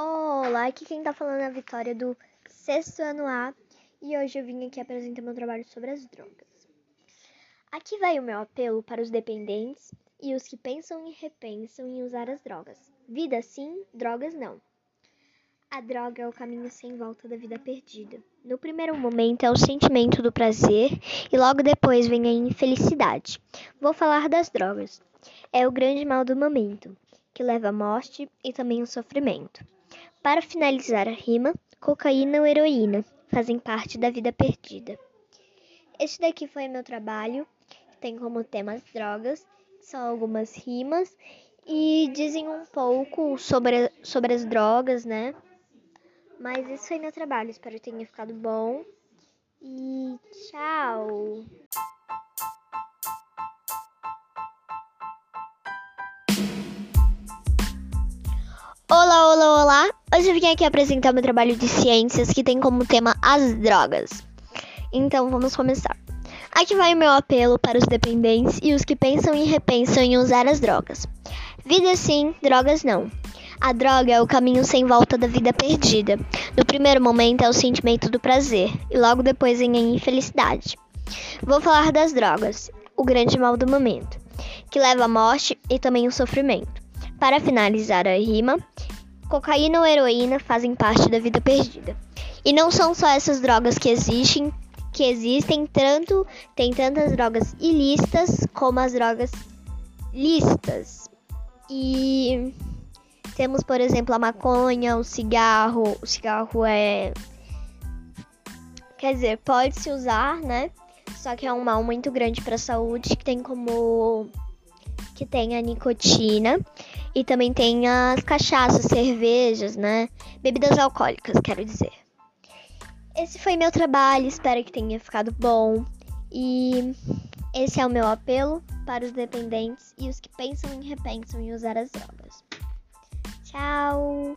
Olá, aqui quem tá falando é a Vitória do sexto ano A e hoje eu vim aqui apresentar meu trabalho sobre as drogas. Aqui vai o meu apelo para os dependentes e os que pensam e repensam em usar as drogas. Vida sim, drogas não. A droga é o caminho sem volta da vida perdida. No primeiro momento é o sentimento do prazer e logo depois vem a infelicidade. Vou falar das drogas. É o grande mal do momento, que leva à morte e também ao sofrimento. Para finalizar a rima, cocaína ou heroína fazem parte da vida perdida. Este daqui foi meu trabalho, tem como tema as drogas, são algumas rimas e dizem um pouco sobre, sobre as drogas, né? Mas esse foi meu trabalho, espero que tenha ficado bom. E tchau! Hoje eu vim aqui apresentar meu trabalho de ciências que tem como tema as drogas. Então vamos começar. Aqui vai o meu apelo para os dependentes e os que pensam e repensam em usar as drogas. Vida sim, drogas não. A droga é o caminho sem volta da vida perdida. No primeiro momento é o sentimento do prazer e logo depois vem a infelicidade. Vou falar das drogas, o grande mal do momento, que leva à morte e também o sofrimento. Para finalizar a rima, cocaína ou heroína fazem parte da vida perdida. E não são só essas drogas que existem, que existem tanto, tem tantas drogas ilícitas como as drogas listas. E temos, por exemplo, a maconha, o cigarro. O cigarro é quer dizer, pode se usar, né? Só que é um mal muito grande para a saúde, que tem como que tem a nicotina e também tem as cachaças, cervejas, né? Bebidas alcoólicas, quero dizer. Esse foi meu trabalho, espero que tenha ficado bom. E esse é o meu apelo para os dependentes e os que pensam e repensam em usar as drogas. Tchau!